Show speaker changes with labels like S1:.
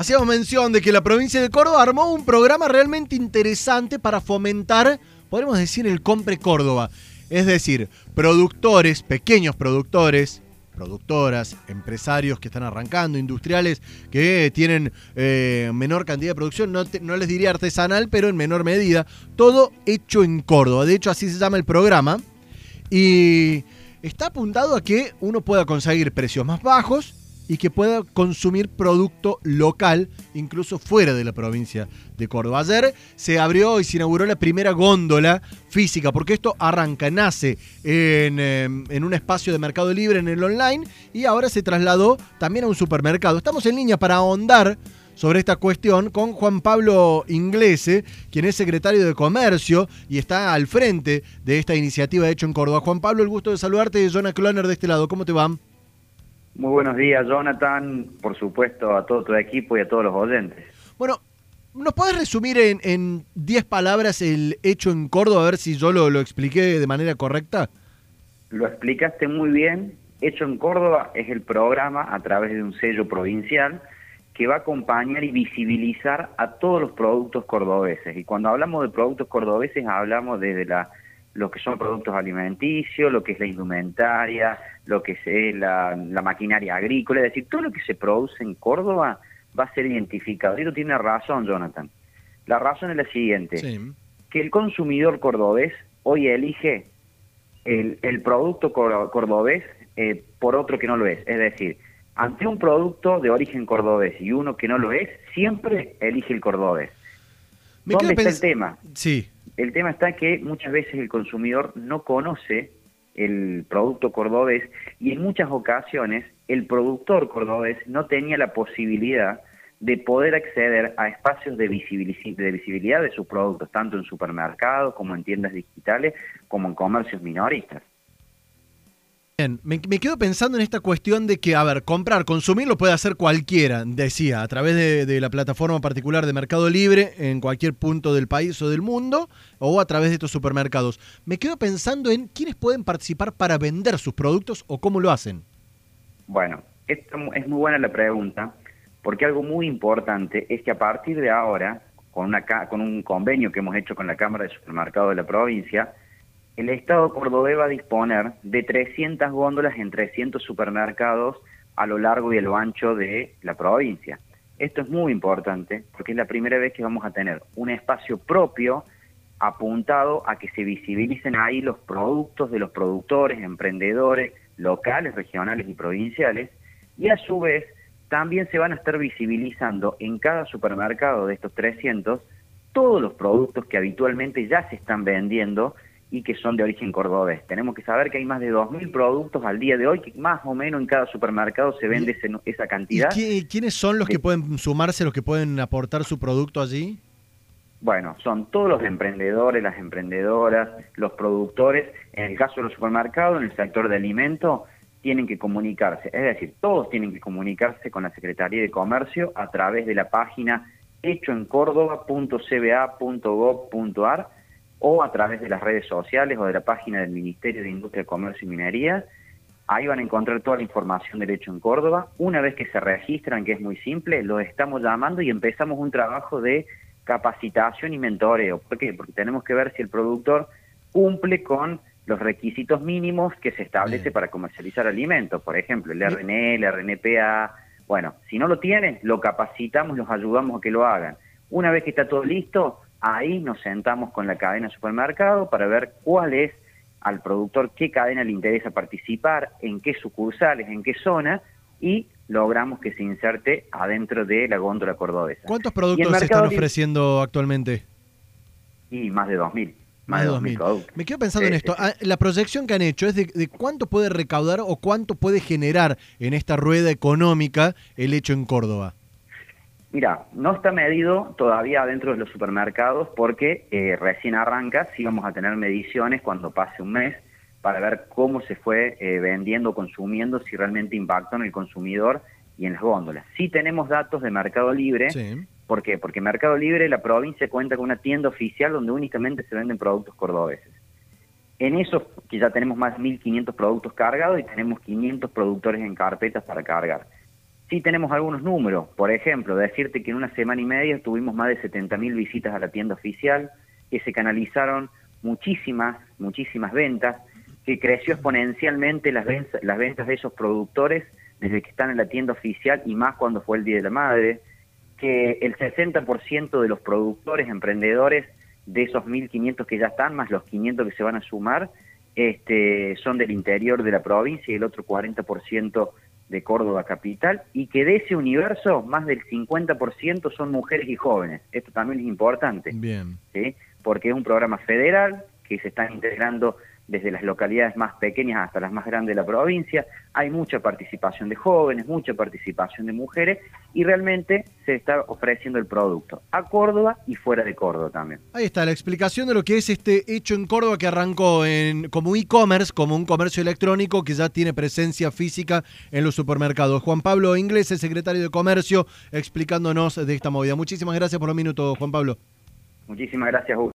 S1: Hacíamos mención de que la provincia de Córdoba armó un programa realmente interesante para fomentar, podemos decir, el Compre Córdoba. Es decir, productores, pequeños productores, productoras, empresarios que están arrancando, industriales que tienen eh, menor cantidad de producción, no, no les diría artesanal, pero en menor medida, todo hecho en Córdoba. De hecho, así se llama el programa. Y está apuntado a que uno pueda conseguir precios más bajos y que pueda consumir producto local, incluso fuera de la provincia de Córdoba. Ayer se abrió y se inauguró la primera góndola física, porque esto arranca, nace en, em, en, un espacio de mercado libre en el online y ahora se trasladó también a un supermercado. Estamos en línea para ahondar sobre esta cuestión con Juan Pablo Inglese, quien es secretario de Comercio y está al frente de esta iniciativa hecho en Córdoba. Juan Pablo, el gusto de saludarte, Jonah Cloner de este lado. ¿Cómo te va?
S2: Muy buenos días, Jonathan, por supuesto, a todo tu equipo y a todos los oyentes.
S1: Bueno, ¿nos podés resumir en 10 palabras el hecho en Córdoba, a ver si yo lo, lo expliqué de manera correcta?
S2: Lo explicaste muy bien. Hecho en Córdoba es el programa a través de un sello provincial que va a acompañar y visibilizar a todos los productos cordobeses. Y cuando hablamos de productos cordobeses hablamos desde la lo que son productos alimenticios, lo que es la indumentaria, lo que es la, maquinaria agrícola, es decir, todo lo que se produce en Córdoba va a ser identificado. Y tiene razón, Jonathan. La razón es la siguiente, que el consumidor cordobés hoy elige el, el producto cordobés eh, por otro que no lo es. Es decir, ante un producto de origen cordobés y uno que no lo es, siempre elige el cordobés. ¿Dónde está el tema?
S1: Sí.
S2: El tema está que muchas veces el consumidor no conoce el producto cordobés y en muchas ocasiones el productor cordobés no tenía la posibilidad de poder acceder a espacios de, de visibilidad de sus productos, tanto en supermercados como en tiendas digitales, como en comercios minoristas.
S1: Bien, me, quedo pensando en esta cuestión de que, a ver, comprar, consumir lo puede hacer cualquiera, decía, a través de, la plataforma particular de Mercado Libre en cualquier punto del país o del mundo, o a través de estos supermercados. Me quedo pensando en quiénes pueden participar para vender sus productos o cómo lo hacen.
S2: Bueno, esto es muy buena la pregunta, porque algo muy importante es que a partir de ahora, con, una, con un convenio que hemos hecho con la Cámara de Supermercados de la provincia, el Estado cordobés va a disponer de 300 góndolas en 300 supermercados a lo largo y a lo ancho de la provincia. Esto es muy importante porque es la primera vez que vamos a tener un espacio propio apuntado a que se visibilicen ahí los productos de los productores, emprendedores locales, regionales y provinciales, y a su vez también se van a estar visibilizando en cada supermercado de estos 300 todos los productos que habitualmente ya se están vendiendo y que son de origen cordobés. Tenemos que saber que hay más de 2.000 productos al día de hoy, que más o menos en cada supermercado se vende esa cantidad.
S1: ¿Y quiénes son los que pueden sumarse, los que pueden aportar su producto allí?
S2: Bueno, son todos los emprendedores, las emprendedoras, los productores. En el caso de los supermercados, en el sector de alimentos, tienen que comunicarse. Es decir, todos tienen que comunicarse con la Secretaría de Comercio a través de la página hechoencórdoba.cba.gov.ar o a través de las redes sociales o de la página del Ministerio de Industria, Comercio y Minería. Ahí van a encontrar toda la información del hecho en Córdoba. Una vez que se registran, que es muy simple, los estamos llamando y empezamos un trabajo de capacitación y mentoreo. ¿Por qué? Porque tenemos que ver si el productor cumple con los requisitos mínimos que se establece para comercializar alimentos. Por ejemplo, el RNE, el RNPA. Bueno, si no lo tiene, lo capacitamos, los ayudamos a que lo hagan. Una vez que está todo listo, Ahí nos sentamos con la cadena supermercado para ver cuál es al productor, qué cadena le interesa participar, en qué sucursales, en qué zona, y logramos que se inserte adentro de la góndola cordobesa.
S1: ¿Cuántos productos se están ofreciendo actualmente?
S2: Y más de 2.000. Más, de 2.000 productos.
S1: Me quedo pensando en esto. Ah, la proyección que han hecho es de, de, cuánto puede recaudar o cuánto puede generar en esta rueda económica el hecho en Córdoba.
S2: Mira, no está medido todavía dentro de los supermercados porque eh, recién arranca, sí vamos a tener mediciones cuando pase un mes para ver cómo se fue eh, vendiendo, consumiendo, si realmente impactó en el consumidor y en las góndolas. Sí tenemos datos de Mercado Libre, ¿por qué? Porque Mercado Libre, la provincia cuenta con una tienda oficial donde únicamente se venden productos cordobeses. En eso, que ya tenemos más de 1.500 productos cargados y tenemos 500 productores en carpetas para cargar Sí tenemos algunos números, por ejemplo, decirte que en una semana y media tuvimos más de 70.000 visitas a la tienda oficial, que se canalizaron muchísimas, muchísimas ventas, que creció exponencialmente las ventas, las ventas de esos productores desde que están en la tienda oficial y más cuando fue el Día de la Madre, que el 60% de los productores, emprendedores, de esos 1.500 que ya están, más los 500 que se van a sumar, este, son del interior de la provincia y el otro 40% de Córdoba capital, y que de ese universo más del 50% son mujeres y jóvenes. Esto también es importante,
S1: Bien.
S2: ¿sí? porque es un programa federal que se está integrando desde las localidades más pequeñas hasta las más grandes de la provincia. Hay mucha participación de jóvenes, mucha participación de mujeres y realmente se está ofreciendo el producto a Córdoba y fuera de Córdoba también.
S1: Ahí está la explicación de lo que es este hecho en Córdoba que arrancó en, como e-commerce, como un comercio electrónico que ya tiene presencia física en los supermercados. Juan Pablo Inglés, el secretario de Comercio, explicándonos de esta movida. Muchísimas gracias por los minutos, Juan Pablo.
S2: Muchísimas gracias, Hugo.